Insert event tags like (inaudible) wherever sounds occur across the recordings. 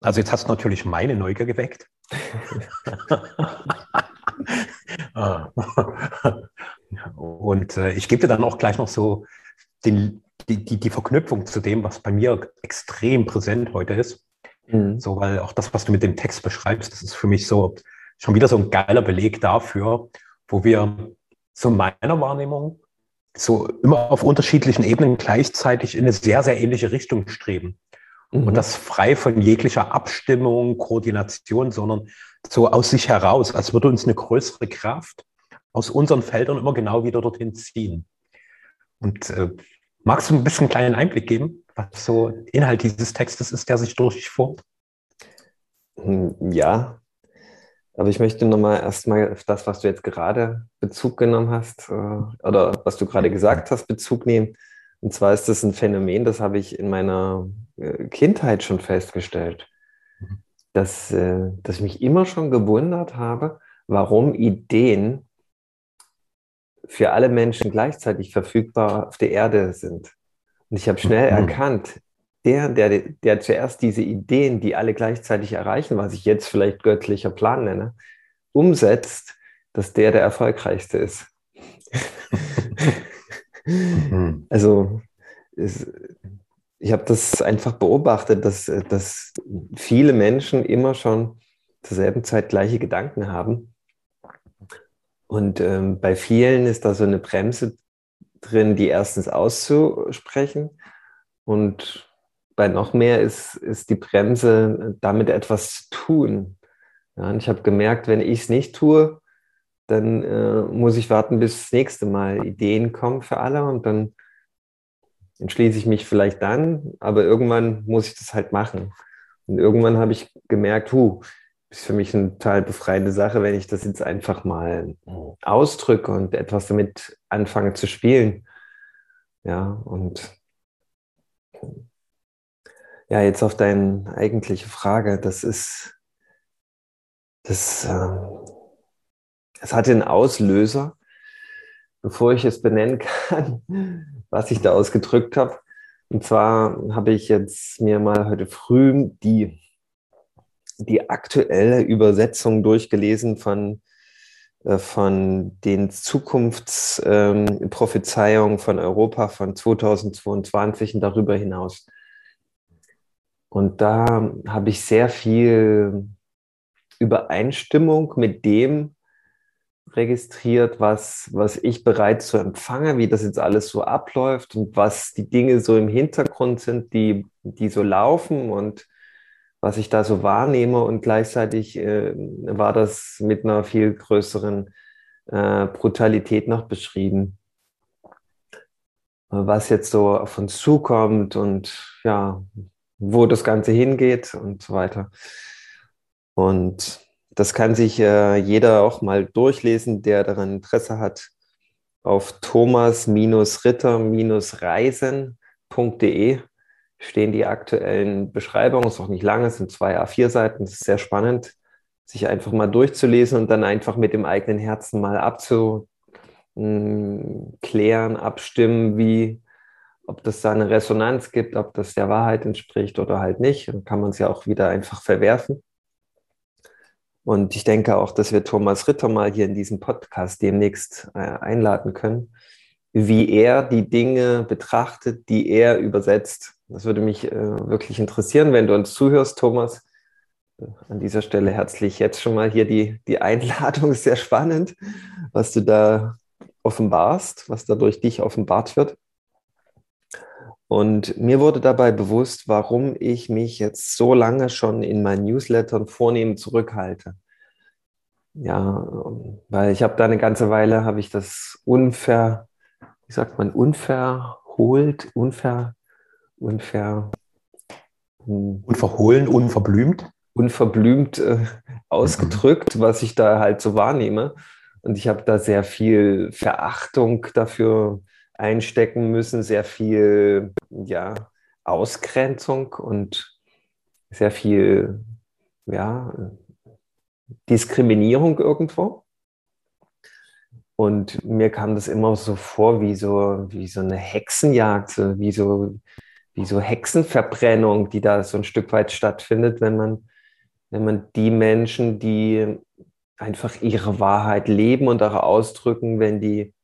Also jetzt hast du natürlich meine Neugier geweckt. (laughs) Und äh, ich gebe dir dann auch gleich noch so den, die, die, die Verknüpfung zu dem, was bei mir extrem präsent heute ist. Mhm. So, weil auch das, was du mit dem Text beschreibst, das ist für mich so schon wieder so ein geiler Beleg dafür, wo wir so meiner Wahrnehmung so immer auf unterschiedlichen Ebenen gleichzeitig in eine sehr, sehr ähnliche Richtung streben. Mhm. Und das frei von jeglicher Abstimmung, Koordination, sondern so aus sich heraus, als würde uns eine größere Kraft aus unseren Feldern immer genau wieder dorthin ziehen. Und äh, magst du ein bisschen einen kleinen Einblick geben, was so Inhalt dieses Textes ist, der sich durchführt? Hm, ja, aber ich möchte nochmal erstmal auf das, was du jetzt gerade Bezug genommen hast, äh, oder was du gerade gesagt hast, Bezug nehmen. Und zwar ist das ein Phänomen, das habe ich in meiner Kindheit schon festgestellt, mhm. dass, äh, dass ich mich immer schon gewundert habe, warum Ideen für alle Menschen gleichzeitig verfügbar auf der Erde sind. Und ich habe schnell mhm. erkannt, der, der, der zuerst diese Ideen, die alle gleichzeitig erreichen, was ich jetzt vielleicht göttlicher Plan nenne, umsetzt, dass der der erfolgreichste ist. (laughs) mhm. Also es, ich habe das einfach beobachtet, dass, dass viele Menschen immer schon zur selben Zeit gleiche Gedanken haben und ähm, bei vielen ist da so eine Bremse drin, die erstens auszusprechen. Und bei noch mehr ist, ist die Bremse, damit etwas zu tun. Ja, und ich habe gemerkt, wenn ich es nicht tue, dann äh, muss ich warten, bis das nächste Mal Ideen kommen für alle und dann entschließe ich mich vielleicht dann, aber irgendwann muss ich das halt machen. Und irgendwann habe ich gemerkt, hu, ist für mich eine total befreiende Sache, wenn ich das jetzt einfach mal ausdrücke und etwas damit anfange zu spielen. Ja, und ja, jetzt auf deine eigentliche Frage, das ist, das, ähm, es hat den Auslöser, bevor ich es benennen (laughs) kann, was ich da ausgedrückt habe. Und zwar habe ich jetzt mir mal heute früh die die aktuelle Übersetzung durchgelesen von, äh, von den Zukunftsprophezeiungen ähm, von Europa von 2022 und darüber hinaus. Und da habe ich sehr viel Übereinstimmung mit dem registriert, was, was ich bereits so empfange, wie das jetzt alles so abläuft und was die Dinge so im Hintergrund sind, die, die so laufen und was ich da so wahrnehme und gleichzeitig äh, war das mit einer viel größeren äh, Brutalität noch beschrieben. Was jetzt so auf uns zukommt und ja, wo das Ganze hingeht und so weiter. Und das kann sich äh, jeder auch mal durchlesen, der daran Interesse hat, auf thomas-ritter-reisen.de stehen die aktuellen Beschreibungen. Ist auch nicht lange, es sind zwei A4-Seiten. Es ist sehr spannend, sich einfach mal durchzulesen und dann einfach mit dem eigenen Herzen mal abzuklären, abstimmen, wie, ob das da eine Resonanz gibt, ob das der Wahrheit entspricht oder halt nicht. Dann kann man es ja auch wieder einfach verwerfen. Und ich denke auch, dass wir Thomas Ritter mal hier in diesem Podcast demnächst äh, einladen können, wie er die Dinge betrachtet, die er übersetzt das würde mich äh, wirklich interessieren, wenn du uns zuhörst, Thomas. Äh, an dieser Stelle herzlich jetzt schon mal hier die, die Einladung. (laughs) Sehr spannend, was du da offenbarst, was da durch dich offenbart wird. Und mir wurde dabei bewusst, warum ich mich jetzt so lange schon in meinen Newslettern vornehm zurückhalte. Ja, weil ich habe da eine ganze Weile, habe ich das unver, wie sagt man, unverholt, unver, unver, unverhohlen, unverblümt. Unverblümt äh, ausgedrückt, mhm. was ich da halt so wahrnehme. Und ich habe da sehr viel Verachtung dafür einstecken müssen, sehr viel ja, Ausgrenzung und sehr viel ja, Diskriminierung irgendwo. Und mir kam das immer so vor wie so, wie so eine Hexenjagd, wie so wie so Hexenverbrennung, die da so ein Stück weit stattfindet, wenn man, wenn man die Menschen, die einfach ihre Wahrheit leben und auch ausdrücken, wenn die,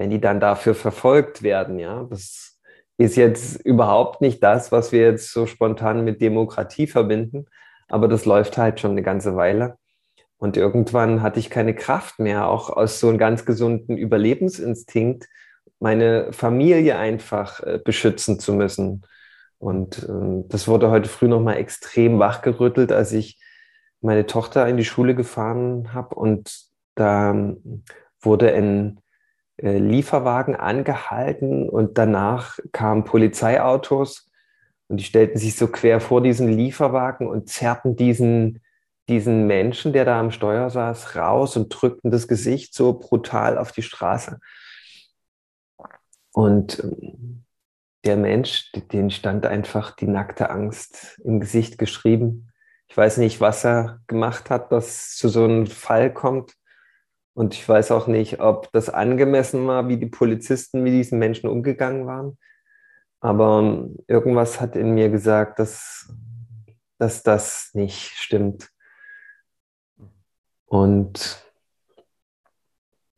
wenn die dann dafür verfolgt werden, ja. Das ist jetzt überhaupt nicht das, was wir jetzt so spontan mit Demokratie verbinden, aber das läuft halt schon eine ganze Weile. Und irgendwann hatte ich keine Kraft mehr, auch aus so einem ganz gesunden Überlebensinstinkt, meine Familie einfach äh, beschützen zu müssen. Und äh, das wurde heute früh nochmal extrem wachgerüttelt, als ich meine Tochter in die Schule gefahren habe und da ähm, wurde ein äh, Lieferwagen angehalten und danach kamen Polizeiautos und die stellten sich so quer vor diesen Lieferwagen und zerrten diesen, diesen Menschen, der da am Steuer saß, raus und drückten das Gesicht so brutal auf die Straße. Und ähm, der Mensch, den stand einfach die nackte Angst im Gesicht geschrieben. Ich weiß nicht, was er gemacht hat, dass zu so einem Fall kommt. Und ich weiß auch nicht, ob das angemessen war, wie die Polizisten mit diesen Menschen umgegangen waren. Aber ähm, irgendwas hat in mir gesagt, dass, dass das nicht stimmt. Und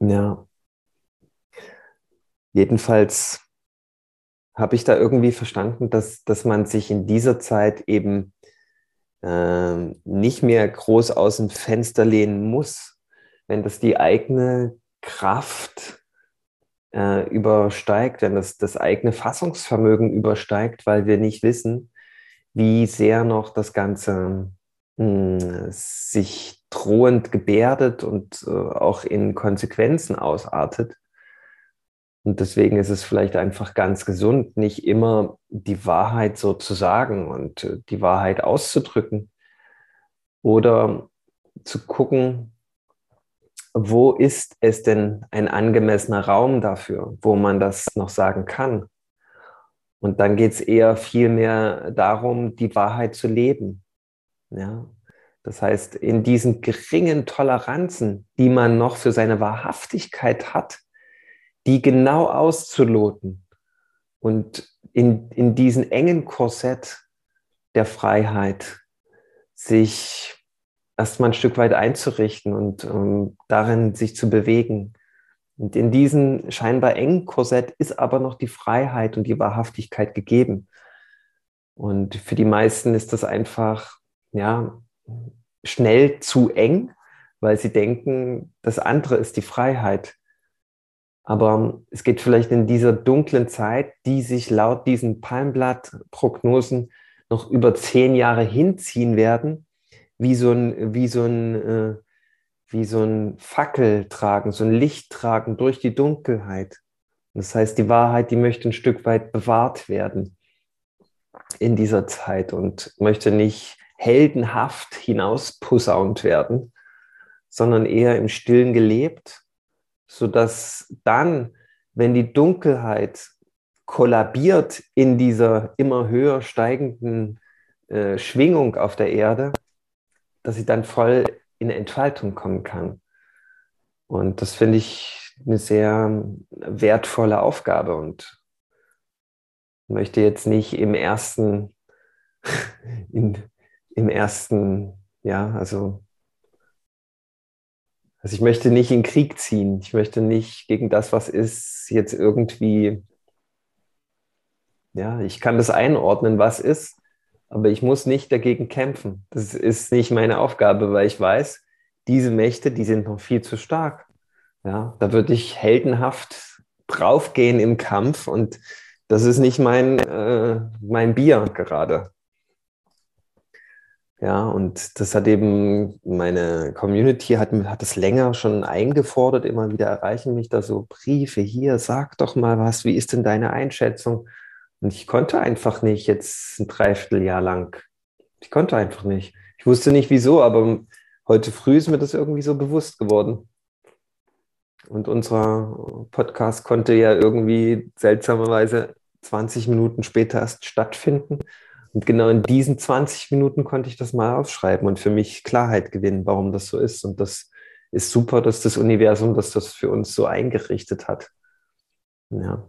ja, Jedenfalls habe ich da irgendwie verstanden, dass, dass man sich in dieser Zeit eben äh, nicht mehr groß aus dem Fenster lehnen muss, wenn das die eigene Kraft äh, übersteigt, wenn das das eigene Fassungsvermögen übersteigt, weil wir nicht wissen, wie sehr noch das Ganze mh, hm, sich drohend gebärdet und äh, auch in Konsequenzen ausartet. Und deswegen ist es vielleicht einfach ganz gesund, nicht immer die Wahrheit so zu sagen und äh, die Wahrheit auszudrücken oder zu gucken, wo ist es denn ein angemessener Raum dafür, wo man das noch sagen kann. Und dann geht es eher viel mehr darum, die Wahrheit zu leben. Ja? Das heißt, in diesen geringen Toleranzen, die man noch für seine Wahrhaftigkeit hat, die genau auszuloten und in, in diesen engen Korsett der Freiheit sich erstmal ein Stück weit einzurichten und um, darin sich zu bewegen. Und in diesem scheinbar engen Korsett ist aber noch die Freiheit und die Wahrhaftigkeit gegeben. Und für die meisten ist das einfach, ja, schnell zu eng, weil sie denken, das andere ist die Freiheit. Aber es geht vielleicht in dieser dunklen Zeit, die sich laut diesen Palmblatt-Prognosen noch über zehn Jahre hinziehen werden, wie so ein, wie so ein, äh, wie so ein Fackel tragen, so ein Licht tragen durch die Dunkelheit. Das heißt, die Wahrheit, die möchte ein Stück weit bewahrt werden in dieser Zeit und möchte nicht heldenhaft hinausposaunt werden, sondern eher im Stillen gelebt sodass dann, wenn die Dunkelheit kollabiert in dieser immer höher steigenden äh, Schwingung auf der Erde, dass sie dann voll in Entfaltung kommen kann. Und das finde ich eine sehr wertvolle Aufgabe und möchte jetzt nicht im ersten, (laughs) in, im ersten, ja, also also ich möchte nicht in Krieg ziehen. Ich möchte nicht gegen das, was ist, jetzt irgendwie, ja, ich kann das einordnen, was ist, aber ich muss nicht dagegen kämpfen. Das ist nicht meine Aufgabe, weil ich weiß, diese Mächte, die sind noch viel zu stark. Ja, da würde ich heldenhaft draufgehen im Kampf und das ist nicht mein, äh, mein Bier gerade. Ja, und das hat eben meine Community hat, hat es länger schon eingefordert, immer wieder erreichen mich da so Briefe hier, sag doch mal was, wie ist denn deine Einschätzung? Und ich konnte einfach nicht jetzt ein Dreivierteljahr lang. Ich konnte einfach nicht. Ich wusste nicht wieso, aber heute früh ist mir das irgendwie so bewusst geworden. Und unser Podcast konnte ja irgendwie seltsamerweise 20 Minuten später erst stattfinden. Und genau in diesen 20 Minuten konnte ich das mal aufschreiben und für mich Klarheit gewinnen, warum das so ist. Und das ist super, dass das Universum dass das für uns so eingerichtet hat. Ja.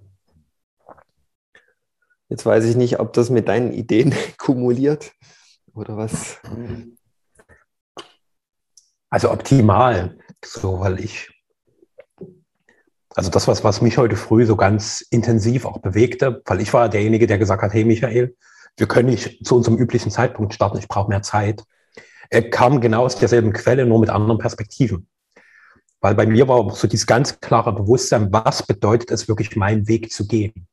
Jetzt weiß ich nicht, ob das mit deinen Ideen (laughs) kumuliert oder was. Also optimal, so weil ich, also das, was, was mich heute früh so ganz intensiv auch bewegte, weil ich war derjenige, der gesagt hat, hey Michael, wir können nicht zu unserem üblichen Zeitpunkt starten, ich brauche mehr Zeit. Er kam genau aus derselben Quelle, nur mit anderen Perspektiven. Weil bei mir war so dieses ganz klare Bewusstsein, was bedeutet es wirklich, meinen Weg zu gehen.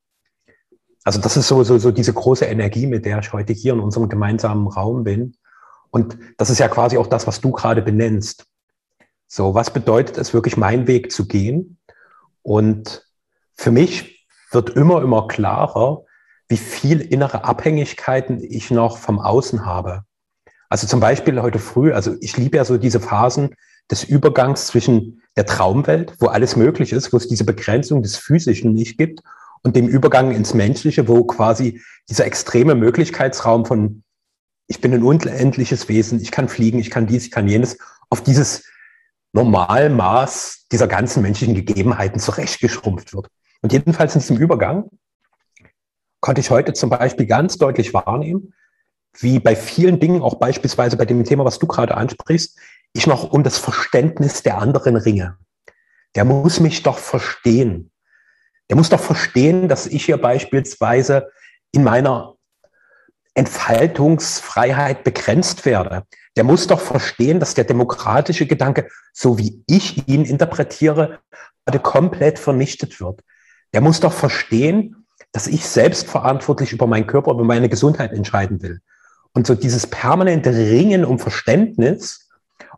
Also das ist so, so, so diese große Energie, mit der ich heute hier in unserem gemeinsamen Raum bin. Und das ist ja quasi auch das, was du gerade benennst. So, was bedeutet es wirklich, meinen Weg zu gehen? Und für mich wird immer, immer klarer, wie viel innere Abhängigkeiten ich noch vom Außen habe. Also zum Beispiel heute früh, also ich liebe ja so diese Phasen des Übergangs zwischen der Traumwelt, wo alles möglich ist, wo es diese Begrenzung des Physischen nicht gibt, und dem Übergang ins Menschliche, wo quasi dieser extreme Möglichkeitsraum von ich bin ein unendliches Wesen, ich kann fliegen, ich kann dies, ich kann jenes, auf dieses Normalmaß dieser ganzen menschlichen Gegebenheiten zurechtgeschrumpft wird. Und jedenfalls in diesem Übergang konnte ich heute zum Beispiel ganz deutlich wahrnehmen, wie bei vielen Dingen, auch beispielsweise bei dem Thema, was du gerade ansprichst, ich noch um das Verständnis der anderen ringe. Der muss mich doch verstehen. Der muss doch verstehen, dass ich hier beispielsweise in meiner Entfaltungsfreiheit begrenzt werde. Der muss doch verstehen, dass der demokratische Gedanke, so wie ich ihn interpretiere, komplett vernichtet wird. Der muss doch verstehen, dass ich selbstverantwortlich über meinen Körper, über meine Gesundheit entscheiden will. Und so dieses permanente Ringen um Verständnis,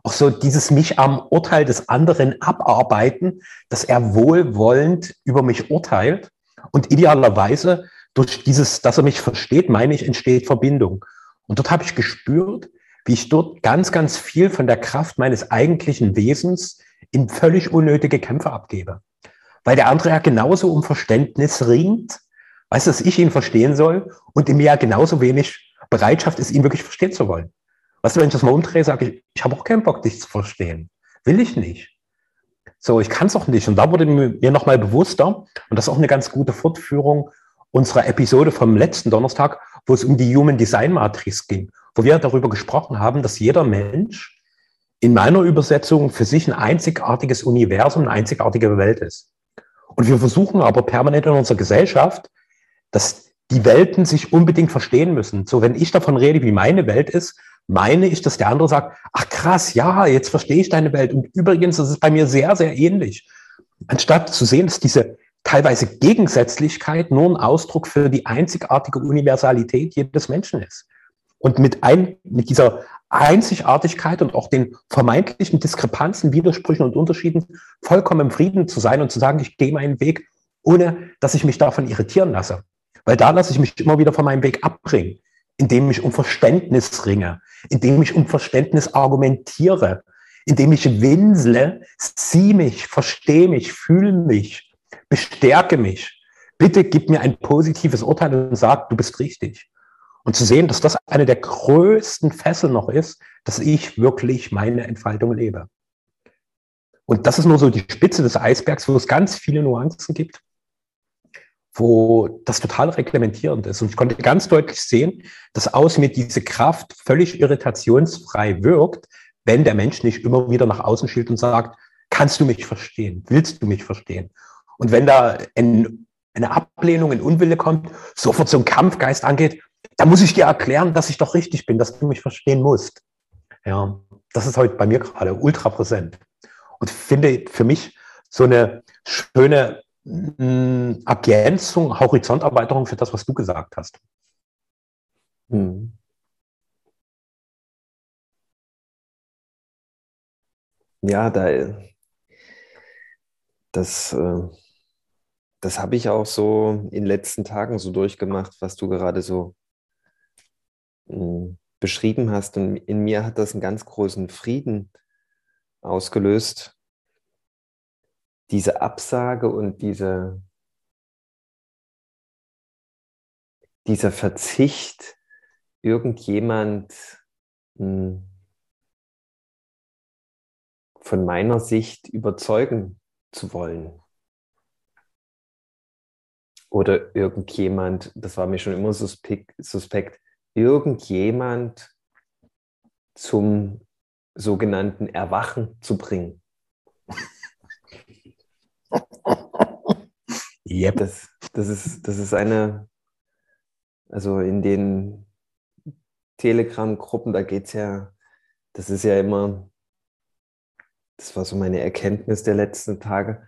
auch so dieses mich am Urteil des anderen abarbeiten, dass er wohlwollend über mich urteilt und idealerweise durch dieses, dass er mich versteht, meine ich, entsteht Verbindung. Und dort habe ich gespürt, wie ich dort ganz, ganz viel von der Kraft meines eigentlichen Wesens in völlig unnötige Kämpfe abgebe. Weil der andere ja genauso um Verständnis ringt, weiß, dass ich ihn verstehen soll und in mir ja genauso wenig Bereitschaft ist, ihn wirklich verstehen zu wollen. Weißt du, wenn ich das mal umdrehe, sage ich, ich habe auch keinen Bock, dich zu verstehen. Will ich nicht. So, ich kann es auch nicht. Und da wurde mir nochmal bewusster, und das ist auch eine ganz gute Fortführung unserer Episode vom letzten Donnerstag, wo es um die Human Design Matrix ging, wo wir darüber gesprochen haben, dass jeder Mensch in meiner Übersetzung für sich ein einzigartiges Universum, eine einzigartige Welt ist. Und wir versuchen aber permanent in unserer Gesellschaft, dass die Welten sich unbedingt verstehen müssen. So, wenn ich davon rede, wie meine Welt ist, meine ich, dass der andere sagt, ach krass, ja, jetzt verstehe ich deine Welt. Und übrigens, das ist bei mir sehr, sehr ähnlich. Anstatt zu sehen, dass diese teilweise Gegensätzlichkeit nur ein Ausdruck für die einzigartige Universalität jedes Menschen ist. Und mit, ein, mit dieser Einzigartigkeit und auch den vermeintlichen Diskrepanzen, Widersprüchen und Unterschieden vollkommen im Frieden zu sein und zu sagen, ich gehe meinen Weg, ohne dass ich mich davon irritieren lasse. Weil da lasse ich mich immer wieder von meinem Weg abbringen, indem ich um Verständnis ringe, indem ich um Verständnis argumentiere, indem ich winsle, sieh mich, verstehe mich, fühle mich, bestärke mich. Bitte gib mir ein positives Urteil und sag, du bist richtig. Und zu sehen, dass das eine der größten Fesseln noch ist, dass ich wirklich meine Entfaltung lebe. Und das ist nur so die Spitze des Eisbergs, wo es ganz viele Nuancen gibt wo das total reglementierend ist. Und ich konnte ganz deutlich sehen, dass aus mir diese Kraft völlig irritationsfrei wirkt, wenn der Mensch nicht immer wieder nach außen schielt und sagt, kannst du mich verstehen? Willst du mich verstehen? Und wenn da ein, eine Ablehnung, ein Unwille kommt, sofort so ein Kampfgeist angeht, da muss ich dir erklären, dass ich doch richtig bin, dass du mich verstehen musst. Ja, das ist heute bei mir gerade ultra präsent. Und finde für mich so eine schöne Ergänzung, Horizonterweiterung für das, was du gesagt hast. Hm. Ja, da, das, äh, das habe ich auch so in den letzten Tagen so durchgemacht, was du gerade so hm, beschrieben hast. Und in mir hat das einen ganz großen Frieden ausgelöst, diese Absage und diese, dieser Verzicht, irgendjemand hm, von meiner Sicht überzeugen zu wollen. oder irgendjemand, das war mir schon immer suspekt, suspekt irgendjemand zum sogenannten Erwachen zu bringen. Yep. Das, das, ist, das ist eine, also in den Telegram-Gruppen, da geht es ja, das ist ja immer, das war so meine Erkenntnis der letzten Tage.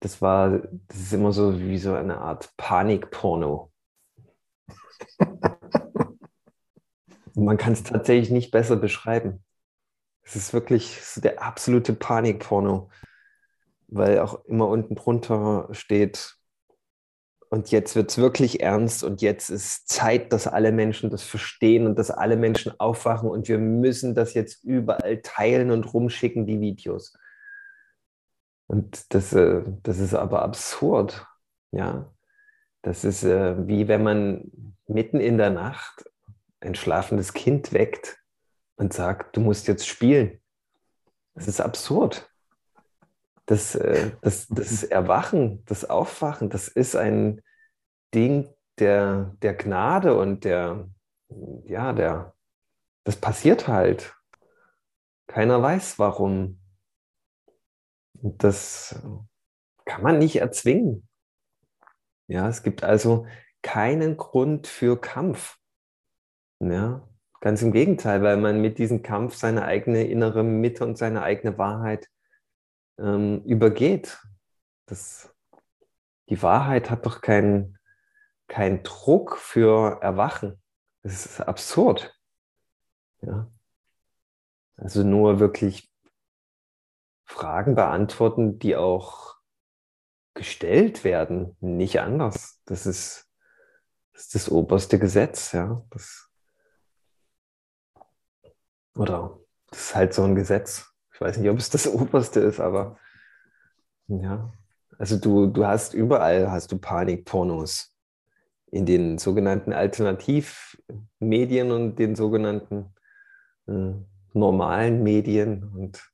Das war, das ist immer so wie so eine Art Panikporno. (laughs) Man kann es tatsächlich nicht besser beschreiben. Es ist wirklich der absolute Panikporno, weil auch immer unten drunter steht, und jetzt wird es wirklich ernst und jetzt ist Zeit, dass alle Menschen das verstehen und dass alle Menschen aufwachen und wir müssen das jetzt überall teilen und rumschicken, die Videos. Und das, äh, das ist aber absurd, ja. Das ist äh, wie wenn man mitten in der Nacht ein schlafendes Kind weckt und sagt, du musst jetzt spielen. Das ist absurd das, äh, das, das (laughs) Erwachen, das Aufwachen, das ist ein Ding der, der Gnade und der, ja, der, das passiert halt. Keiner weiß warum. Das kann man nicht erzwingen. Ja, es gibt also keinen Grund für Kampf. Ja, ganz im Gegenteil, weil man mit diesem Kampf seine eigene innere Mitte und seine eigene Wahrheit ähm, übergeht. Das, die Wahrheit hat doch keinen kein Druck für Erwachen. Das ist absurd. Ja. Also nur wirklich Fragen beantworten, die auch gestellt werden, nicht anders. Das ist das, ist das oberste Gesetz, ja. Das, oder das ist halt so ein Gesetz. Ich weiß nicht, ob es das (laughs) Oberste ist, aber ja. Also du, du hast überall hast du Panikpornos. In den sogenannten Alternativmedien und den sogenannten äh, normalen Medien. Und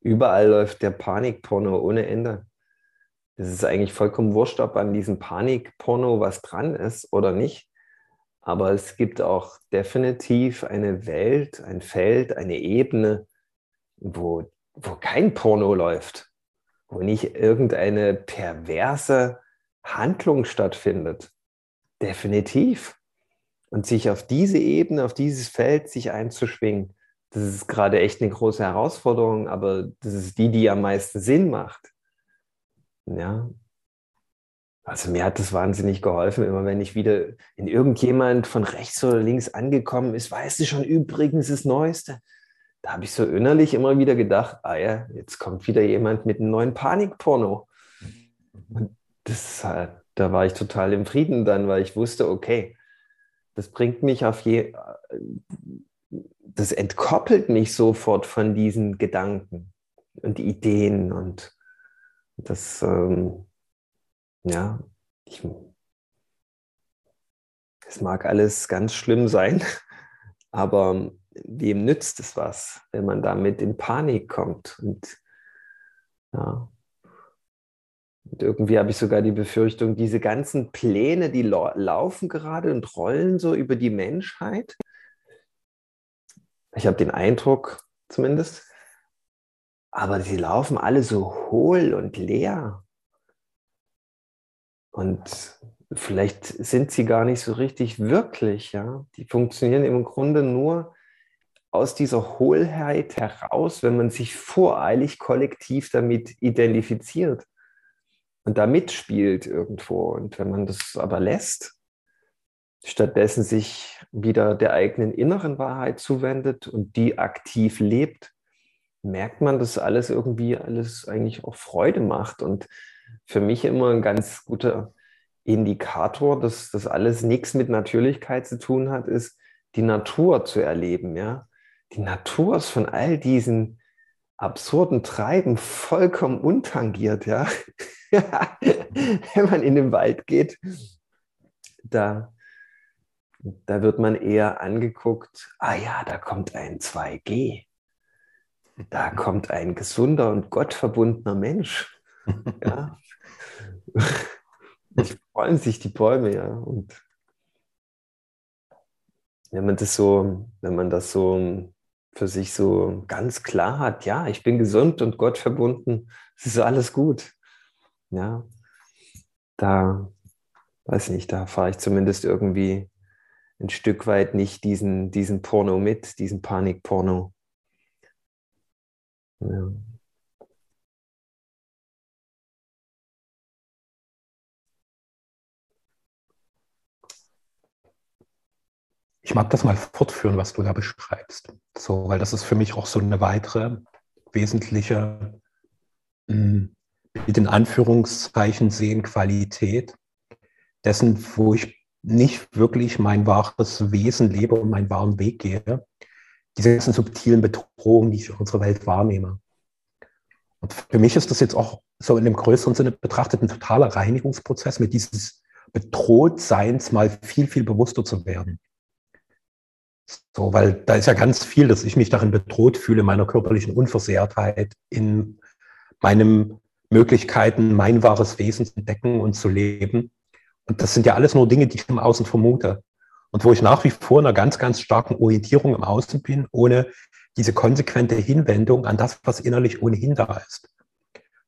überall läuft der Panikporno ohne Ende. Es ist eigentlich vollkommen wurscht, ob an diesem Panikporno was dran ist oder nicht. Aber es gibt auch definitiv eine Welt, ein Feld, eine Ebene, wo, wo kein Porno läuft, wo nicht irgendeine perverse Handlung stattfindet. Definitiv. Und sich auf diese Ebene, auf dieses Feld sich einzuschwingen, das ist gerade echt eine große Herausforderung, aber das ist die, die am meisten Sinn macht. Ja. Also mir hat das wahnsinnig geholfen, immer wenn ich wieder in irgendjemand von rechts oder links angekommen ist, weißt du schon übrigens das Neueste da habe ich so innerlich immer wieder gedacht, ah ja, jetzt kommt wieder jemand mit einem neuen Panikporno. Und das, da war ich total im Frieden dann, weil ich wusste, okay, das bringt mich auf je, das entkoppelt mich sofort von diesen Gedanken und Ideen und das, ähm, ja, ich, es mag alles ganz schlimm sein, (laughs) aber wem nützt es was, wenn man damit in Panik kommt? Und, ja. und irgendwie habe ich sogar die Befürchtung, diese ganzen Pläne, die laufen gerade und rollen so über die Menschheit. Ich habe den Eindruck zumindest, aber sie laufen alle so hohl und leer. Und vielleicht sind sie gar nicht so richtig wirklich, ja. Die funktionieren im Grunde nur aus dieser Hohlheit heraus, wenn man sich voreilig kollektiv damit identifiziert und da mitspielt irgendwo. Und wenn man das aber lässt, stattdessen sich wieder der eigenen inneren Wahrheit zuwendet und die aktiv lebt, merkt man, dass alles irgendwie alles eigentlich auch Freude macht. Und für mich immer ein ganz guter Indikator, dass das alles nichts mit Natürlichkeit zu tun hat, ist, die Natur zu erleben, ja die Natur ist von all diesen absurden Treiben vollkommen untangiert, ja. (laughs) Wenn man in den Wald geht, da, da wird man eher angeguckt, ah ja, da kommt ein 2G. Da kommt ein gesunder und gottverbundener Mensch. Ja. (laughs) Ich, freuen sich die Bäume, ja. Und wenn man das so, wenn man das so für sich so ganz klar hat, ja, ich bin gesund und Gott verbunden, es ist alles gut. Ja, da weiß nicht, da fahre ich zumindest irgendwie ein Stück weit nicht diesen, diesen Porno mit, diesen Panikporno. Ja. Ich mag das mal fortführen, was du da beschreibst. So, weil das ist für mich auch so eine weitere wesentliche, hm, mit den Anführungszeichen sehen, Qualität dessen, wo ich nicht wirklich mein wahres Wesen lebe und meinen wahren Weg gehe. Diese ganzen subtilen Bedrohungen, die ich in unserer Welt wahrnehme. Und für mich ist das jetzt auch so in dem größeren Sinne betrachtet ein totaler Reinigungsprozess, mit dieses Bedrohtseins mal viel, viel bewusster zu werden. So, weil da ist ja ganz viel, dass ich mich darin bedroht fühle, meiner körperlichen Unversehrtheit, in meinen Möglichkeiten, mein wahres Wesen zu entdecken und zu leben. Und das sind ja alles nur Dinge, die ich im Außen vermute. Und wo ich nach wie vor in einer ganz, ganz starken Orientierung im Außen bin, ohne diese konsequente Hinwendung an das, was innerlich ohnehin da ist.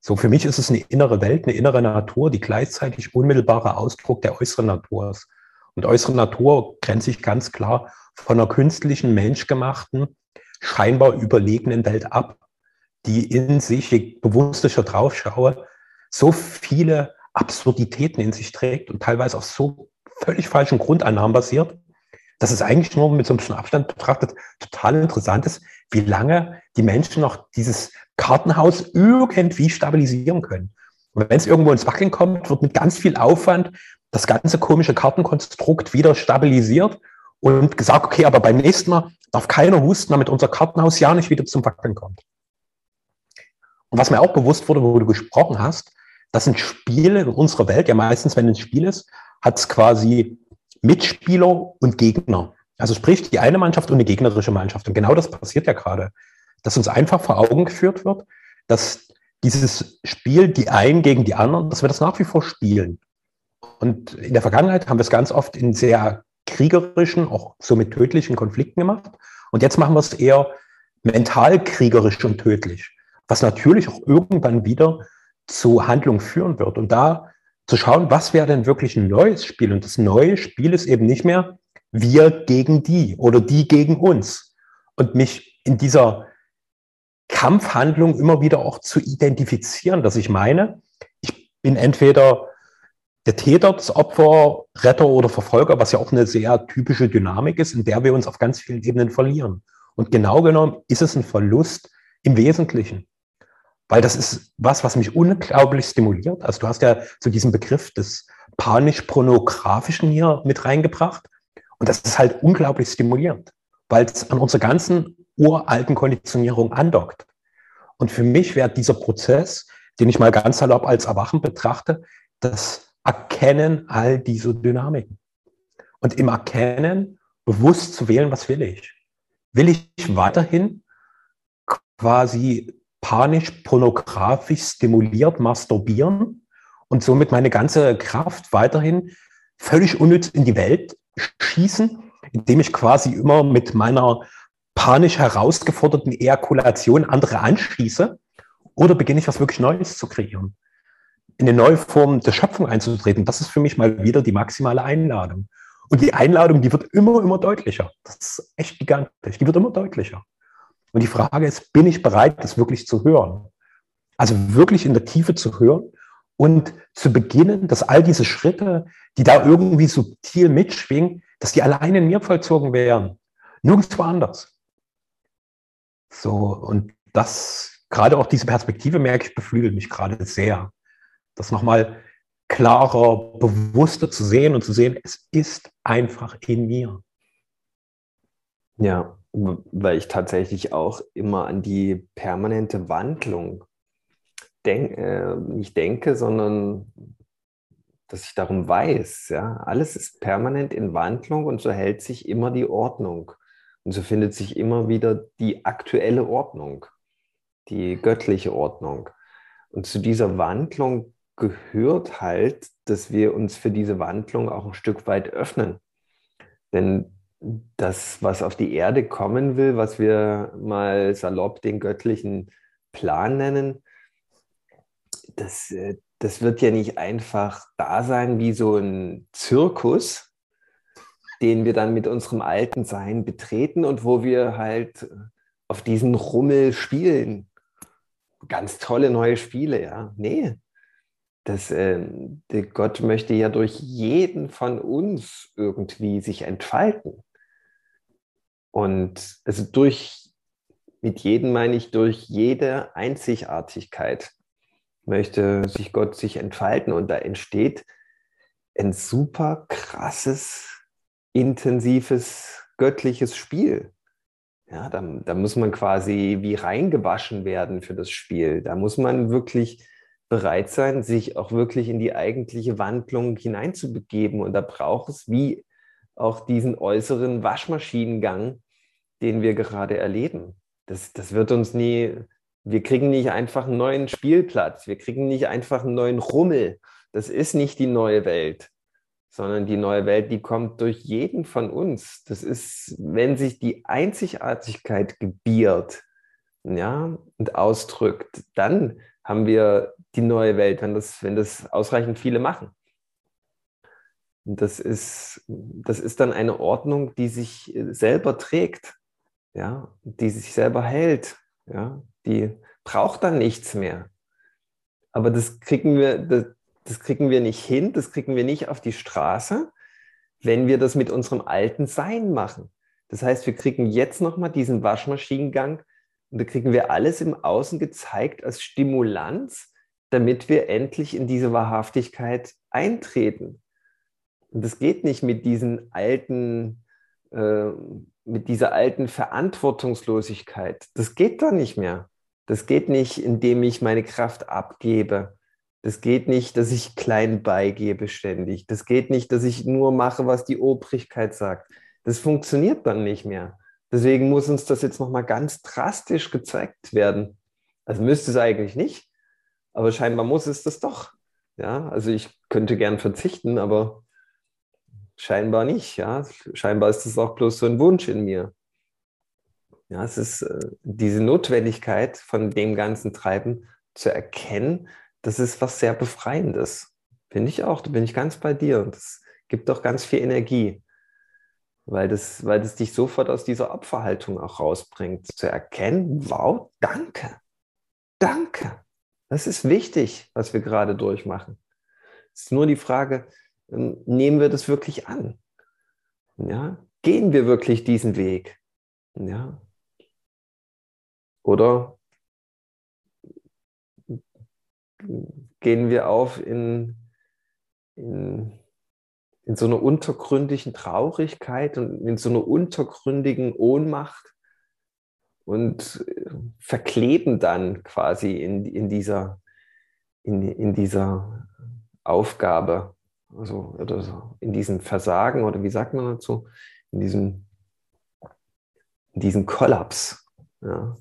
So, für mich ist es eine innere Welt, eine innere Natur, die gleichzeitig unmittelbarer Ausdruck der äußeren Natur ist. Und äußere Natur grenze ich ganz klar von einer künstlichen, menschgemachten, scheinbar überlegenen Welt ab, die in sich, je bewusster drauf schaue, so viele Absurditäten in sich trägt und teilweise auf so völlig falschen Grundannahmen basiert, dass es eigentlich nur mit so ein bisschen Abstand betrachtet total interessant ist, wie lange die Menschen noch dieses Kartenhaus irgendwie stabilisieren können. Und wenn es irgendwo ins Wackeln kommt, wird mit ganz viel Aufwand das ganze komische Kartenkonstrukt wieder stabilisiert und gesagt, okay, aber beim nächsten Mal darf keiner husten, damit unser Kartenhaus ja nicht wieder zum Wackeln kommt. Und was mir auch bewusst wurde, wo du gesprochen hast, das sind Spiele in unserer Welt, ja meistens, wenn ein Spiel ist, hat es quasi Mitspieler und Gegner. Also sprich, die eine Mannschaft und eine gegnerische Mannschaft. Und genau das passiert ja gerade, dass uns einfach vor Augen geführt wird, dass dieses Spiel, die einen gegen die anderen, dass wir das nach wie vor spielen. Und in der Vergangenheit haben wir es ganz oft in sehr kriegerischen, auch so mit tödlichen Konflikten gemacht. Und jetzt machen wir es eher mental kriegerisch und tödlich, was natürlich auch irgendwann wieder zu Handlung führen wird. Und da zu schauen, was wäre denn wirklich ein neues Spiel? Und das neue Spiel ist eben nicht mehr wir gegen die oder die gegen uns. Und mich in dieser Kampfhandlung immer wieder auch zu identifizieren, dass ich meine, ich bin entweder der Täter, das Opfer, Retter oder Verfolger, was ja auch eine sehr typische Dynamik ist, in der wir uns auf ganz vielen Ebenen verlieren. Und genau genommen ist es ein Verlust im Wesentlichen. Weil das ist was, was mich unglaublich stimuliert. Also du hast ja zu diesem Begriff des panisch-pornografischen hier mit reingebracht. Und das ist halt unglaublich stimulierend, weil es an unserer ganzen uralten Konditionierung andockt. Und für mich wäre dieser Prozess, den ich mal ganz salopp als Erwachen betrachte, das Erkennen all dieser Dynamiken. Und im Erkennen bewusst zu wählen, was will ich? Will ich weiterhin quasi panisch pornografisch stimuliert masturbieren und somit meine ganze Kraft weiterhin völlig unnütz in die Welt schießen, indem ich quasi immer mit meiner panisch herausgeforderten Ejakulation andere anschieße? Oder beginne ich was wirklich Neues zu kreieren? In eine neue Form der Schöpfung einzutreten, das ist für mich mal wieder die maximale Einladung. Und die Einladung, die wird immer, immer deutlicher. Das ist echt gigantisch. Die wird immer deutlicher. Und die Frage ist, bin ich bereit, das wirklich zu hören? Also wirklich in der Tiefe zu hören und zu beginnen, dass all diese Schritte, die da irgendwie subtil mitschwingen, dass die alleine in mir vollzogen wären. Nirgendwo anders. So, und das, gerade auch diese Perspektive, merke ich, beflügelt mich gerade sehr. Das nochmal klarer, bewusster zu sehen und zu sehen, es ist einfach in mir. Ja, weil ich tatsächlich auch immer an die permanente Wandlung denk, äh, nicht denke, sondern dass ich darum weiß. Ja? Alles ist permanent in Wandlung und so hält sich immer die Ordnung. Und so findet sich immer wieder die aktuelle Ordnung, die göttliche Ordnung. Und zu dieser Wandlung gehört halt, dass wir uns für diese Wandlung auch ein Stück weit öffnen. Denn das, was auf die Erde kommen will, was wir mal salopp den göttlichen Plan nennen, das, äh, das wird ja nicht einfach da sein wie so ein Zirkus, den wir dann mit unserem alten Sein betreten und wo wir halt auf diesen Rummel spielen. Ganz tolle neue Spiele, ja. Nee, das, äh, Gott möchte ja durch jeden von uns irgendwie sich entfalten. Und also durch, mit jedem meine ich durch jede Einzigartigkeit möchte sich Gott sich entfalten und da entsteht ein super krasses, intensives, göttliches Spiel. Ja, da, da muss man quasi wie reingewaschen werden für das Spiel. Da muss man wirklich bereit sein, sich auch wirklich in die eigentliche Wandlung hineinzubegeben. Und da braucht es wie auch diesen äußeren Waschmaschinengang, den wir gerade erleben. Das, das wird uns nie, wir kriegen nicht einfach einen neuen Spielplatz, wir kriegen nicht einfach einen neuen Rummel. Das ist nicht die neue Welt, sondern die neue Welt, die kommt durch jeden von uns. Das ist, wenn sich die Einzigartigkeit gebiert ja, und ausdrückt, dann haben wir die neue Welt, wenn das, wenn das ausreichend viele machen. Und das ist, das ist dann eine Ordnung, die sich selber trägt, ja, die sich selber hält, ja, die braucht dann nichts mehr. Aber das kriegen wir, das, das kriegen wir nicht hin, das kriegen wir nicht auf die Straße, wenn wir das mit unserem alten Sein machen. Das heißt, wir kriegen jetzt nochmal diesen Waschmaschinengang und da kriegen wir alles im Außen gezeigt als Stimulanz, damit wir endlich in diese Wahrhaftigkeit eintreten. Und das geht nicht mit diesen alten, äh, mit dieser alten Verantwortungslosigkeit. Das geht da nicht mehr. Das geht nicht, indem ich meine Kraft abgebe. Das geht nicht, dass ich klein beigebe ständig. Das geht nicht, dass ich nur mache, was die Obrigkeit sagt. Das funktioniert dann nicht mehr. Deswegen muss uns das jetzt nochmal ganz drastisch gezeigt werden. Also müsste es eigentlich nicht, aber scheinbar muss es das doch. Ja, also ich könnte gern verzichten, aber scheinbar nicht. Ja, scheinbar ist es auch bloß so ein Wunsch in mir. Ja, es ist äh, diese Notwendigkeit von dem ganzen Treiben zu erkennen, das ist was sehr Befreiendes. Finde ich auch, da bin ich ganz bei dir und es gibt doch ganz viel Energie weil das, weil das dich sofort aus dieser Opferhaltung auch rausbringt, zu erkennen, wow, danke, danke. Das ist wichtig, was wir gerade durchmachen. Es ist nur die Frage, ähm, nehmen wir das wirklich an? Ja? Gehen wir wirklich diesen Weg? Ja? Oder gehen wir auf in, in in so einer untergründigen Traurigkeit und in so einer untergründigen Ohnmacht und äh, verkleben dann quasi in, in, dieser, in, in dieser Aufgabe, also oder so, in diesem Versagen oder wie sagt man dazu, in diesem, in diesem Kollaps. Ja.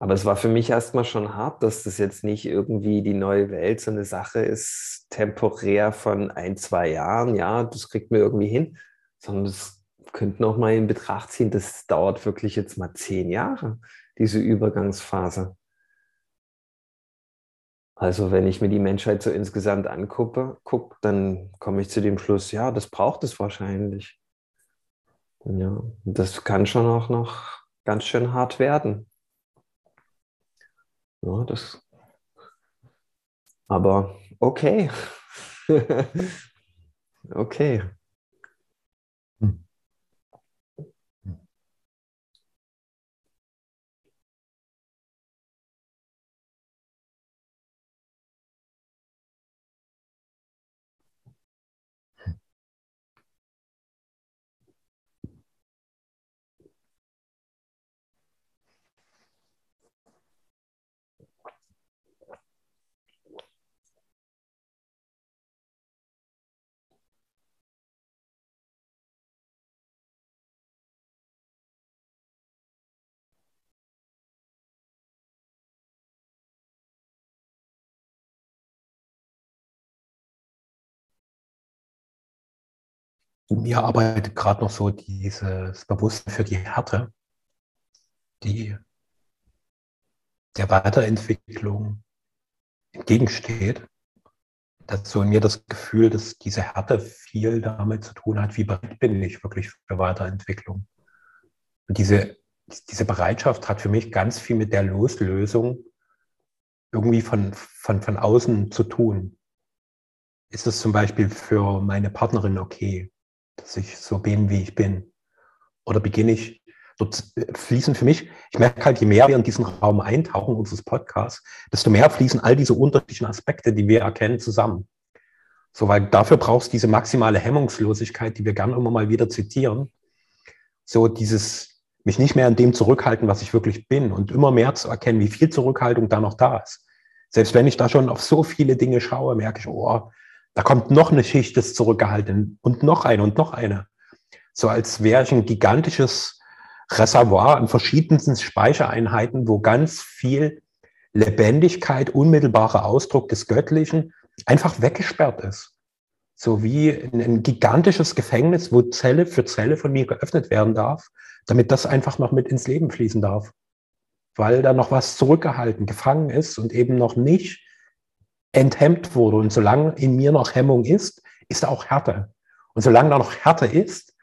Aber es war für mich erstmal schon hart, dass das jetzt nicht irgendwie die neue Welt so eine Sache ist, temporär von ein, zwei Jahren, ja, das kriegt mir irgendwie hin, sondern das könnten auch mal in Betracht ziehen, das dauert wirklich jetzt mal zehn Jahre, diese Übergangsphase. Also wenn ich mir die Menschheit so insgesamt angucke, guck, dann komme ich zu dem Schluss, ja, das braucht es wahrscheinlich. Ja, das kann schon auch noch ganz schön hart werden. Ja, das. Aber okay. (laughs) okay. Mir arbeitet gerade noch so dieses Bewusstsein für die Härte, die der Weiterentwicklung entgegensteht. Dazu in mir das Gefühl, dass diese Härte viel damit zu tun hat, wie bereit bin ich wirklich für Weiterentwicklung. Und diese, diese Bereitschaft hat für mich ganz viel mit der Loslösung irgendwie von, von, von außen zu tun. Ist es zum Beispiel für meine Partnerin okay, dass ich so bin, wie ich bin? Oder beginne ich, dort fließen für mich, ich merke halt, je mehr wir in diesen Raum eintauchen, unseres Podcasts, desto mehr fließen all diese unterschiedlichen Aspekte, die wir erkennen, zusammen. So, weil dafür brauchst du diese maximale Hemmungslosigkeit, die wir gerne immer mal wieder zitieren. So dieses, mich nicht mehr an dem zurückhalten, was ich wirklich bin und immer mehr zu erkennen, wie viel Zurückhaltung da noch da ist. Selbst wenn ich da schon auf so viele Dinge schaue, merke ich, oh, da kommt noch eine Schicht des Zurückgehaltenen und noch eine und noch eine. So als wäre ich ein gigantisches Reservoir an verschiedensten Speichereinheiten, wo ganz viel Lebendigkeit, unmittelbarer Ausdruck des Göttlichen einfach weggesperrt ist. So wie ein, gigantisches Gefängnis, wo Zelle für Zelle von mir geöffnet werden darf, damit das einfach noch mit ins Leben fließen darf. Weil da noch was zurückgehalten, gefangen ist und eben noch nicht enthemmt wurde. Und solange in mir noch Hemmung ist, ist da auch Härte. Und solange da noch Härte ist,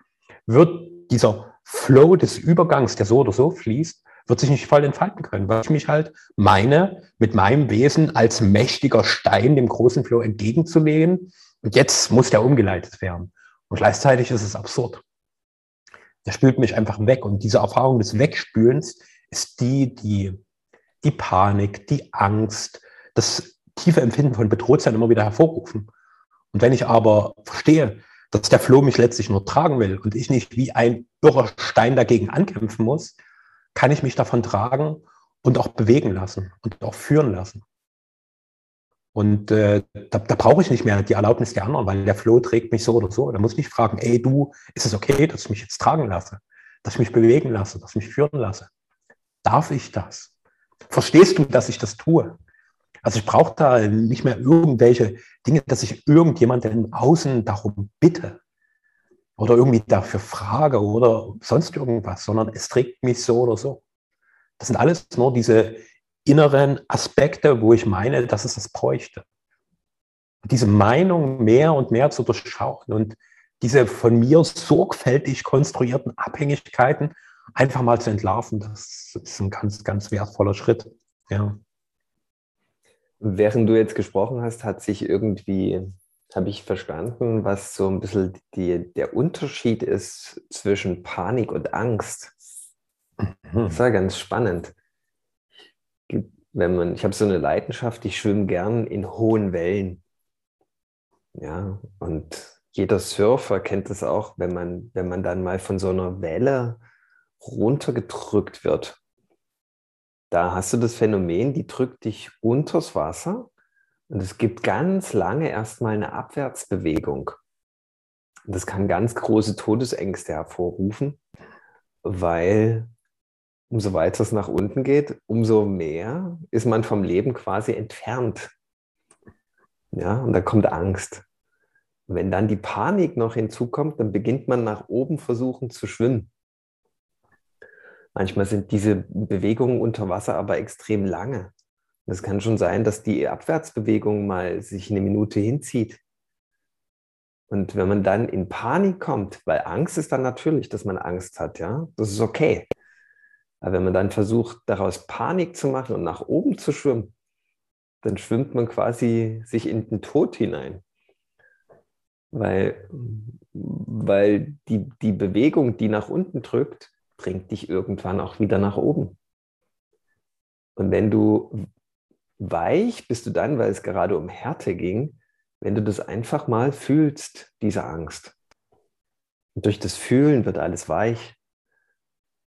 wird dieser Flow des Übergangs, der so oder so fließt, wird sich nicht voll entfalten können, weil ich mich halt meine, mit meinem Wesen als mächtiger Stein dem großen Flow entgegenzulegen. Und jetzt muss der umgeleitet werden. Und gleichzeitig ist es absurd. Der spült mich einfach weg. Und diese Erfahrung des Wegspülens ist die, die die Panik, die Angst, das tiefe Empfinden von Bedrohtsein immer wieder hervorrufen. Und wenn ich aber verstehe, dass der Floh mich letztlich nur tragen will und ich nicht wie ein irrer Stein dagegen ankämpfen muss, kann ich mich davon tragen und auch bewegen lassen und auch führen lassen. Und äh, da, da brauche ich nicht mehr die Erlaubnis der anderen, weil der Flow trägt mich so oder so. Da muss ich nicht fragen, ey du, ist es okay, dass ich mich jetzt tragen lasse, dass ich mich bewegen lasse, dass ich mich führen lasse? Darf ich das? Verstehst du, dass ich das tue? Also ich brauche da nicht mehr irgendwelche Dinge, dass ich irgendjemanden außen darum bitte oder irgendwie dafür frage oder sonst irgendwas, sondern es trägt mich so oder so. Das sind alles nur diese inneren Aspekte, wo ich meine, dass es das bräuchte. Diese Meinung mehr und mehr zu durchschauen und diese von mir sorgfältig konstruierten Abhängigkeiten einfach mal zu entlarven, das ist ein ganz, ganz wertvoller Schritt. Ja. Während du jetzt gesprochen hast, hat sich irgendwie, habe ich verstanden, was so ein bisschen die, der Unterschied ist zwischen Panik und Angst. Mhm. Das war ganz spannend. Wenn man, ich habe so eine Leidenschaft, ich schwimme gern in hohen Wellen. Ja, und jeder Surfer kennt das auch, wenn man, wenn man dann mal von so einer Welle runtergedrückt wird da hast du das Phänomen, die drückt dich unters Wasser und es gibt ganz lange erstmal eine Abwärtsbewegung. Das kann ganz große Todesängste hervorrufen, weil umso weiter es nach unten geht, umso mehr ist man vom Leben quasi entfernt. Ja, und da kommt Angst. wenn dann die Panik noch hinzukommt, dann beginnt man nach oben versuchen zu schwimmen. Manchmal sind diese Bewegungen unter Wasser aber extrem lange. Es kann schon sein, dass die Abwärtsbewegung mal sich eine Minute hinzieht. Und wenn man dann in Panik kommt, weil Angst ist dann natürlich, dass man Angst hat, ja, das ist okay. Aber wenn man dann versucht, daraus Panik zu machen und nach oben zu schwimmen, dann schwimmt man quasi sich in den Tod hinein. Weil, weil die, die Bewegung, die nach unten drückt, bringt dich irgendwann auch wieder nach oben. Und wenn du weich bist du dann, weil es gerade um Härte ging, wenn du das einfach mal fühlst, diese Angst. Und durch das Fühlen wird alles weich.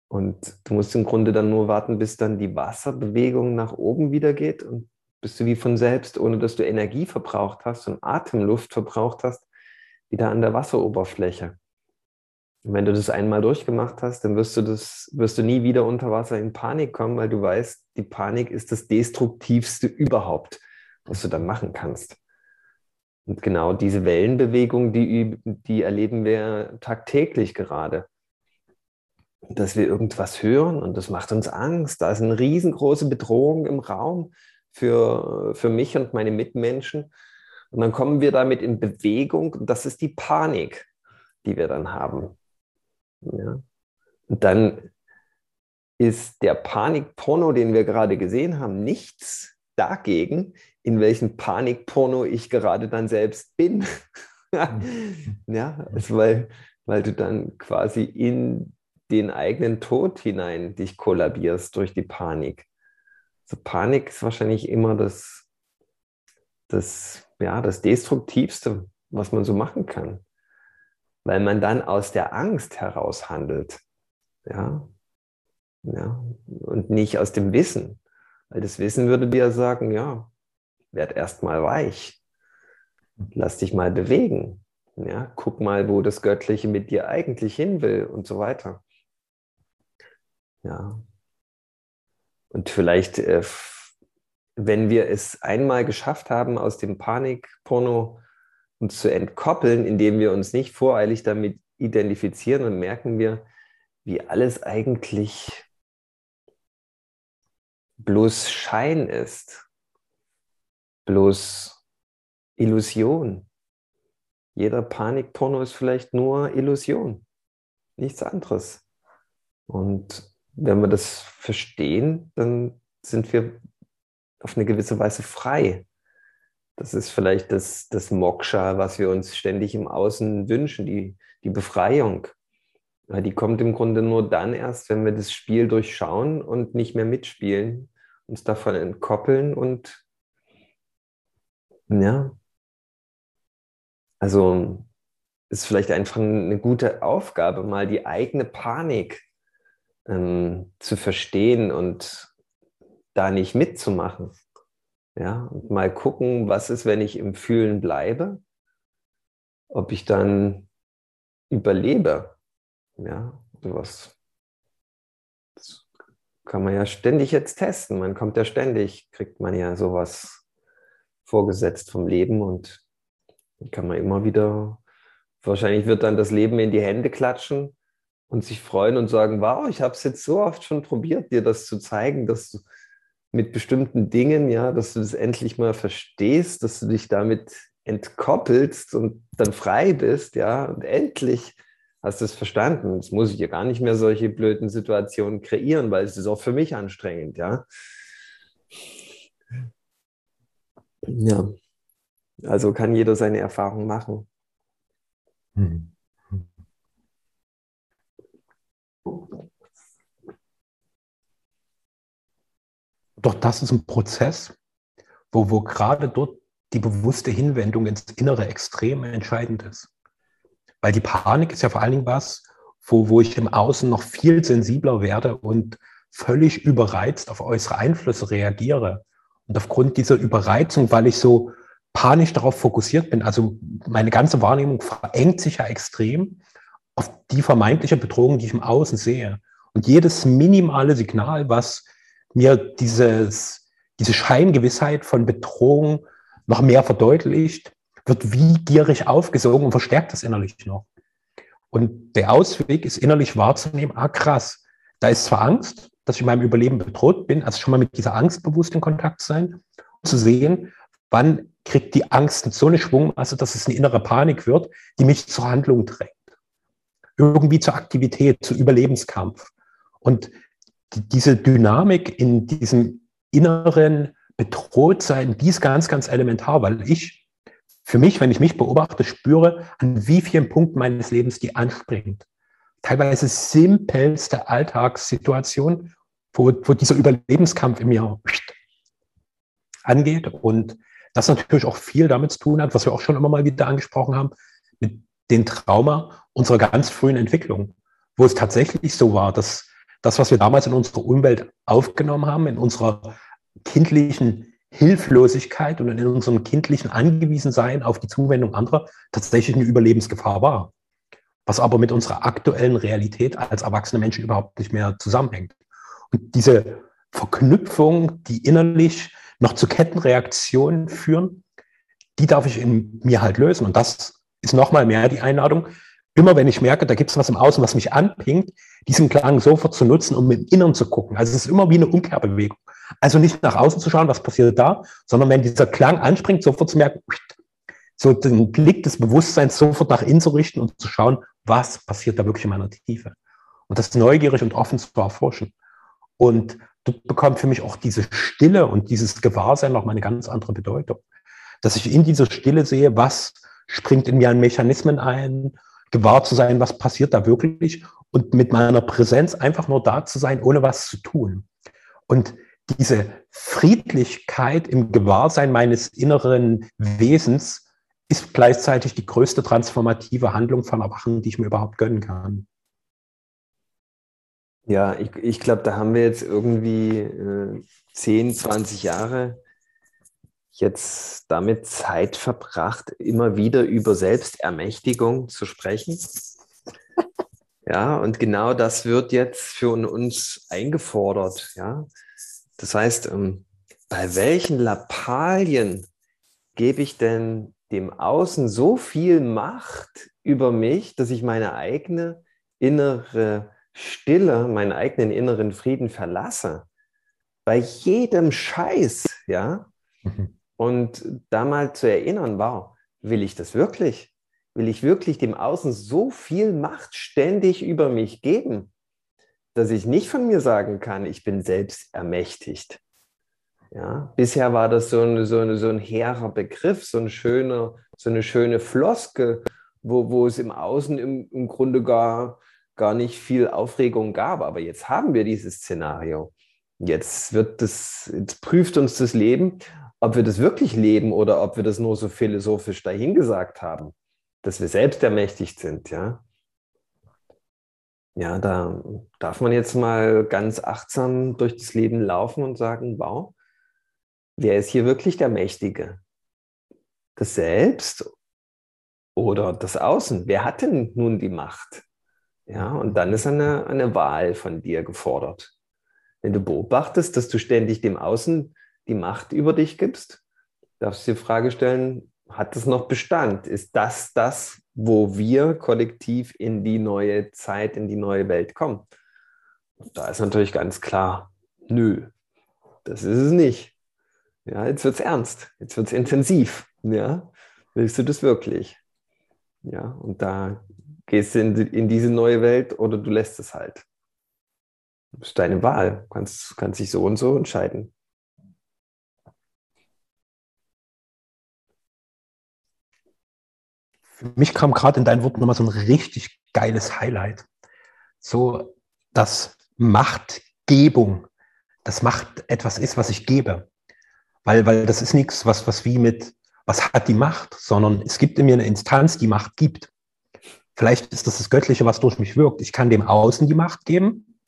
Und du musst im Grunde dann nur warten, bis dann die Wasserbewegung nach oben wieder geht und bist du wie von selbst, ohne dass du Energie verbraucht hast und Atemluft verbraucht hast, wieder an der Wasseroberfläche. Und wenn du das einmal durchgemacht hast, dann wirst du das, wirst du nie wieder unter Wasser in Panik kommen, weil du weißt, die Panik ist das Destruktivste überhaupt, was du dann machen kannst. Und genau diese Wellenbewegung, die, die erleben wir tagtäglich gerade. Dass wir irgendwas hören und das macht uns Angst. Da ist eine riesengroße Bedrohung im Raum für, für mich und meine Mitmenschen. Und dann kommen wir damit in Bewegung und das ist die Panik, die wir dann haben. Ja. Und dann ist der Panikporno, den wir gerade gesehen haben, nichts dagegen, in welchem Panikporno ich gerade dann selbst bin. (laughs) ja, also weil, weil du dann quasi in den eigenen Tod hinein dich kollabierst durch die Panik. So Panik ist wahrscheinlich immer das, das, ja, das Destruktivste, was man so machen kann. Weil man dann aus der Angst heraus handelt. Ja, ja, und nicht aus dem Wissen. Weil das Wissen würde dir sagen, ja, werd erstmal weich. Lass dich mal bewegen. Ja, guck mal, wo das Göttliche mit dir eigentlich hin will und so weiter. Ja. Und vielleicht, äh, wenn wir es einmal geschafft haben, aus dem Panikporno uns zu entkoppeln, indem wir uns nicht voreilig damit identifizieren, dann merken wir, wie alles eigentlich bloß Schein ist, bloß Illusion. Jeder Panikporno ist vielleicht nur Illusion, nichts anderes. Und wenn wir das verstehen, dann sind wir auf eine gewisse Weise frei. Das ist vielleicht das, das Moksha, was wir uns ständig im Außen wünschen, die, die Befreiung. Die kommt im Grunde nur dann erst, wenn wir das Spiel durchschauen und nicht mehr mitspielen, uns davon entkoppeln und ja, also ist vielleicht einfach eine gute Aufgabe, mal die eigene Panik ähm, zu verstehen und da nicht mitzumachen. Ja, und mal gucken, was ist, wenn ich im Fühlen bleibe, ob ich dann überlebe. Ja, was das kann man ja ständig jetzt testen. Man kommt ja ständig, kriegt man ja sowas vorgesetzt vom Leben und kann man immer wieder, wahrscheinlich wird dann das Leben in die Hände klatschen und sich freuen und sagen, wow, ich habe es jetzt so oft schon probiert, dir das zu zeigen, dass du mit bestimmten Dingen, ja, dass du das endlich mal verstehst, dass du dich damit entkoppelst und dann frei bist, ja, und endlich hast du es verstanden. Jetzt muss ich ja gar nicht mehr solche blöden Situationen kreieren, weil es ist auch für mich anstrengend, ja. Ja, also kann jeder seine Erfahrung machen. Hm. Doch das ist ein Prozess, wo, wo gerade dort die bewusste Hinwendung ins innere Extrem entscheidend ist. Weil die Panik ist ja vor allen Dingen was, wo, wo ich im Außen noch viel sensibler werde und völlig überreizt auf äußere Einflüsse reagiere. Und aufgrund dieser Überreizung, weil ich so panisch darauf fokussiert bin, also meine ganze Wahrnehmung verengt sich ja extrem auf die vermeintliche Bedrohung, die ich im Außen sehe. Und jedes minimale Signal, was mir dieses, diese Scheingewissheit von Bedrohung noch mehr verdeutlicht, wird wie gierig aufgesogen und verstärkt das innerlich noch. Und der Ausweg ist innerlich wahrzunehmen, ah krass, da ist zwar Angst, dass ich in meinem Überleben bedroht bin, also schon mal mit dieser Angst bewusst in Kontakt sein, zu sehen, wann kriegt die Angst so eine Schwung, also dass es eine innere Panik wird, die mich zur Handlung drängt. Irgendwie zur Aktivität, zu Überlebenskampf. Und diese Dynamik in diesem inneren Bedrohtsein, die ist ganz, ganz elementar, weil ich für mich, wenn ich mich beobachte, spüre, an wie vielen Punkten meines Lebens die anspringt. Teilweise simpelste Alltagssituation, wo, wo dieser Überlebenskampf in mir angeht und das natürlich auch viel damit zu tun hat, was wir auch schon immer mal wieder angesprochen haben, mit dem Trauma unserer ganz frühen Entwicklung, wo es tatsächlich so war, dass das, was wir damals in unserer Umwelt aufgenommen haben, in unserer kindlichen Hilflosigkeit und in unserem kindlichen Angewiesensein auf die Zuwendung anderer tatsächlich eine Überlebensgefahr war. Was aber mit unserer aktuellen Realität als erwachsene Menschen überhaupt nicht mehr zusammenhängt. Und diese Verknüpfung, die innerlich noch zu Kettenreaktionen führen, die darf ich in mir halt lösen. Und das ist nochmal mehr die Einladung. Immer wenn ich merke, da gibt es was im Außen, was mich anpingt, diesen Klang sofort zu nutzen, um im Inneren zu gucken. Also es ist immer wie eine Umkehrbewegung. Also nicht nach außen zu schauen, was passiert da, sondern wenn dieser Klang anspringt, sofort zu merken, so den Blick des Bewusstseins sofort nach innen zu richten und zu schauen, was passiert da wirklich in meiner Tiefe. Und das neugierig und offen zu erforschen. Und dort bekommt für mich auch diese Stille und dieses Gewahrsein noch mal eine ganz andere Bedeutung. Dass ich in dieser Stille sehe, was springt in mir an Mechanismen ein, gewahr zu sein, was passiert da wirklich und mit meiner Präsenz einfach nur da zu sein, ohne was zu tun. Und diese Friedlichkeit im Gewahrsein meines inneren Wesens ist gleichzeitig die größte transformative Handlung von Erwachen, die ich mir überhaupt gönnen kann. Ja, ich, ich glaube, da haben wir jetzt irgendwie äh, 10, 20 Jahre jetzt damit Zeit verbracht, immer wieder über Selbstermächtigung zu sprechen. (laughs) Ja, und genau das wird jetzt für uns eingefordert. Ja, das heißt, ähm, bei welchen Lappalien gebe ich denn dem Außen so viel Macht über mich, dass ich meine eigene innere Stille, meinen eigenen inneren Frieden verlasse? Bei jedem Scheiß, ja? Und da mal zu erinnern, wow, will ich das wirklich? Will ich wirklich dem Außen so viel Macht ständig über mich geben, dass ich nicht von mir sagen kann, ich bin selbst ermächtigt? Ja, bisher war das so ein, so, ein, so ein hehrer Begriff, so, ein schöner, so eine schöne Floske, wo, wo es im Außen im, im Grunde gar, gar nicht viel Aufregung gab. Aber jetzt haben wir dieses Szenario. Jetzt wird das, jetzt prüft uns das Leben ob wir das wirklich leben oder ob wir das nur so philosophisch dahingesagt haben, dass wir selbst ermächtigt sind, ja. Ja, da darf man jetzt mal ganz achtsam durch das Leben laufen und sagen, wow, wer ist hier wirklich der Mächtige? Das Selbst oder das Außen? Wer hat denn nun die Macht? Ja, und dann ist eine, eine Wahl von dir gefordert. Wenn du beobachtest, dass du ständig dem Außen die Macht über dich gibst, darfst du die Frage stellen, hat es noch Bestand? Ist das das, wo wir kollektiv in die neue Zeit, in die neue Welt kommen? Da ist natürlich ganz klar, nö, das ist es nicht. Ja, jetzt wird es ernst, jetzt wird es intensiv. Ja, willst du das wirklich? Ja, und da gehst du in, in diese neue Welt oder du lässt es halt. Das ist deine Wahl. Du kannst, kannst dich so und so entscheiden. Für mich kam gerade in deinen Worten nochmal so ein richtig geiles Highlight. So, dass Machtgebung, das Macht etwas ist, was ich gebe. Weil, weil das ist nichts, was, was wie mit, was hat die Macht, sondern es gibt in mir eine Instanz, die Macht gibt. Vielleicht ist das das Göttliche, was durch mich wirkt. Ich kann dem Außen die Macht geben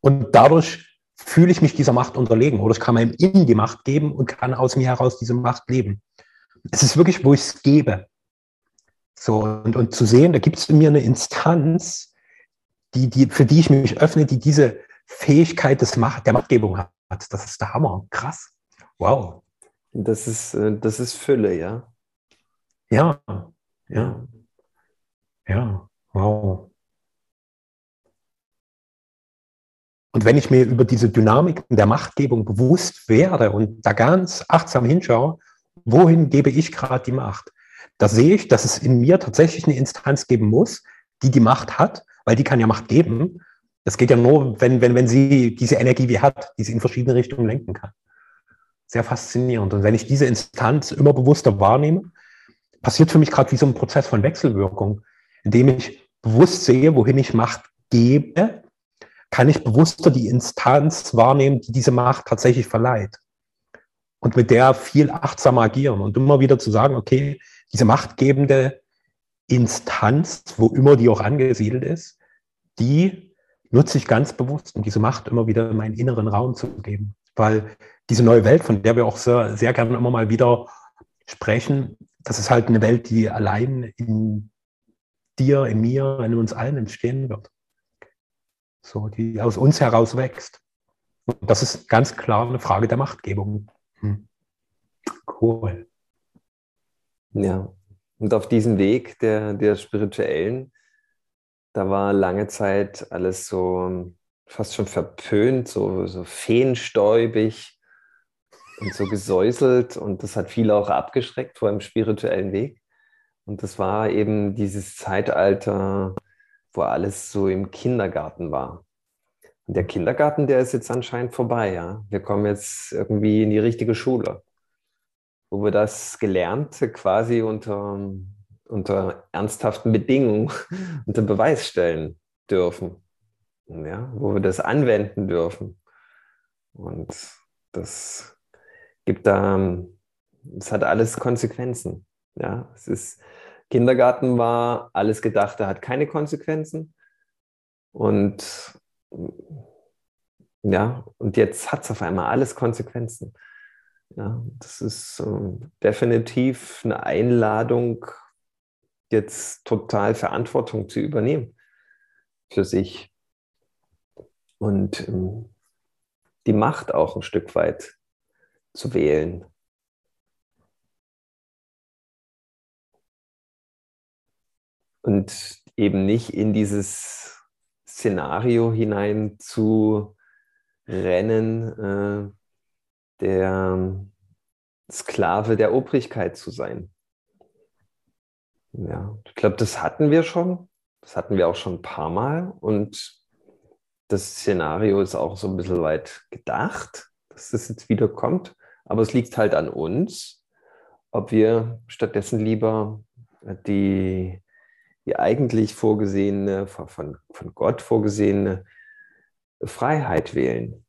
und dadurch fühle ich mich dieser Macht unterlegen. Oder ich kann meinem Innen die Macht geben und kann aus mir heraus diese Macht leben. Es ist wirklich, wo ich es gebe. So, und, und zu sehen, da gibt es in mir eine Instanz, die, die, für die ich mich öffne, die diese Fähigkeit des Macht, der Machtgebung hat. Das ist der Hammer. Krass. Wow. Das ist, äh, das ist Fülle, ja. Ja, ja. Ja, wow. Und wenn ich mir über diese Dynamiken der Machtgebung bewusst werde und da ganz achtsam hinschaue, wohin gebe ich gerade die Macht? Da sehe ich, dass es in mir tatsächlich eine Instanz geben muss, die die Macht hat, weil die kann ja Macht geben. Das geht ja nur, wenn, wenn, wenn sie diese Energie wie hat, die sie in verschiedene Richtungen lenken kann. Sehr faszinierend. Und wenn ich diese Instanz immer bewusster wahrnehme, passiert für mich gerade wie so ein Prozess von Wechselwirkung, indem ich bewusst sehe, wohin ich Macht gebe, kann ich bewusster die Instanz wahrnehmen, die diese Macht tatsächlich verleiht. Und mit der viel achtsamer agieren und immer wieder zu sagen, okay, diese machtgebende Instanz, wo immer die auch angesiedelt ist, die nutze ich ganz bewusst, um diese Macht immer wieder in meinen inneren Raum zu geben. Weil diese neue Welt, von der wir auch sehr, sehr gerne immer mal wieder sprechen, das ist halt eine Welt, die allein in dir, in mir, in uns allen entstehen wird. So, die aus uns heraus wächst. Und das ist ganz klar eine Frage der Machtgebung. Hm. Cool. Ja, und auf diesem Weg der, der spirituellen, da war lange Zeit alles so fast schon verpönt, so, so feenstäubig und so gesäuselt. Und das hat viele auch abgeschreckt vor einem spirituellen Weg. Und das war eben dieses Zeitalter, wo alles so im Kindergarten war. Und der Kindergarten, der ist jetzt anscheinend vorbei, ja. Wir kommen jetzt irgendwie in die richtige Schule, wo wir das Gelernte quasi unter, unter ernsthaften Bedingungen (laughs) unter Beweis stellen dürfen ja, wo wir das anwenden dürfen. Und das gibt da, es hat alles Konsequenzen. Ja, es ist, Kindergarten war alles Gedachte, hat keine Konsequenzen. Und ja, und jetzt hat es auf einmal alles Konsequenzen. Ja, das ist äh, definitiv eine Einladung, jetzt total Verantwortung zu übernehmen für sich und ähm, die Macht auch ein Stück weit zu wählen. Und eben nicht in dieses Szenario hinein zu rennen, äh, der Sklave der Obrigkeit zu sein. Ja, ich glaube, das hatten wir schon. Das hatten wir auch schon ein paar Mal. Und das Szenario ist auch so ein bisschen weit gedacht, dass das jetzt wieder kommt. Aber es liegt halt an uns, ob wir stattdessen lieber die, die eigentlich vorgesehene, von, von Gott vorgesehene Freiheit wählen.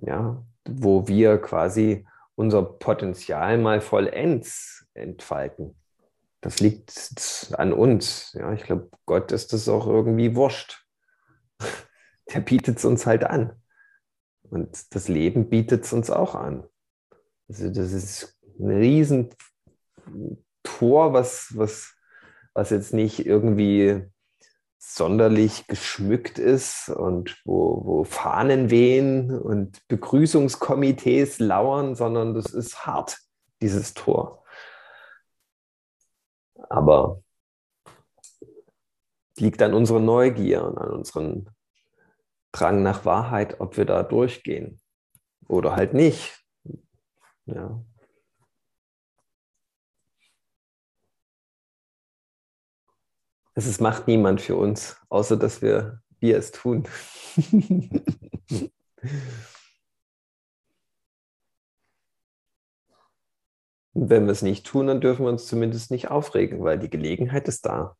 Ja, wo wir quasi unser Potenzial mal vollends entfalten. Das liegt an uns. Ja, ich glaube, Gott ist das auch irgendwie wurscht (laughs) der bietet es uns halt an. Und das Leben bietet es uns auch an. Also das ist ein riesen Tor, was, was, was jetzt nicht irgendwie sonderlich geschmückt ist und wo, wo Fahnen wehen und Begrüßungskomitees lauern, sondern das ist hart, dieses Tor. Aber liegt an unserer Neugier und an unseren Drang nach Wahrheit, ob wir da durchgehen oder halt nicht. Ja. Es ist, macht niemand für uns, außer dass wir, wir es tun. (laughs) Wenn wir es nicht tun, dann dürfen wir uns zumindest nicht aufregen, weil die Gelegenheit ist da.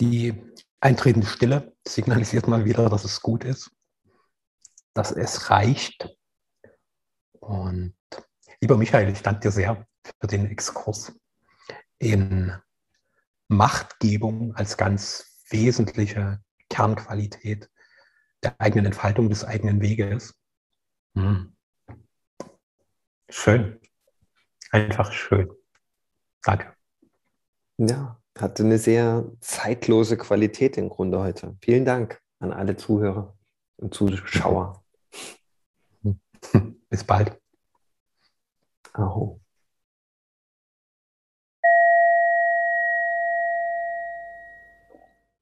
Die eintretende Stille signalisiert mal wieder, dass es gut ist, dass es reicht. Und lieber Michael, ich danke dir sehr für den Exkurs in Machtgebung als ganz wesentliche Kernqualität der eigenen Entfaltung des eigenen Weges. Hm. Schön. Einfach schön. Danke. Ja, hatte eine sehr zeitlose Qualität im Grunde heute. Vielen Dank an alle Zuhörer und Zuschauer. (laughs) Bis bald. Aho.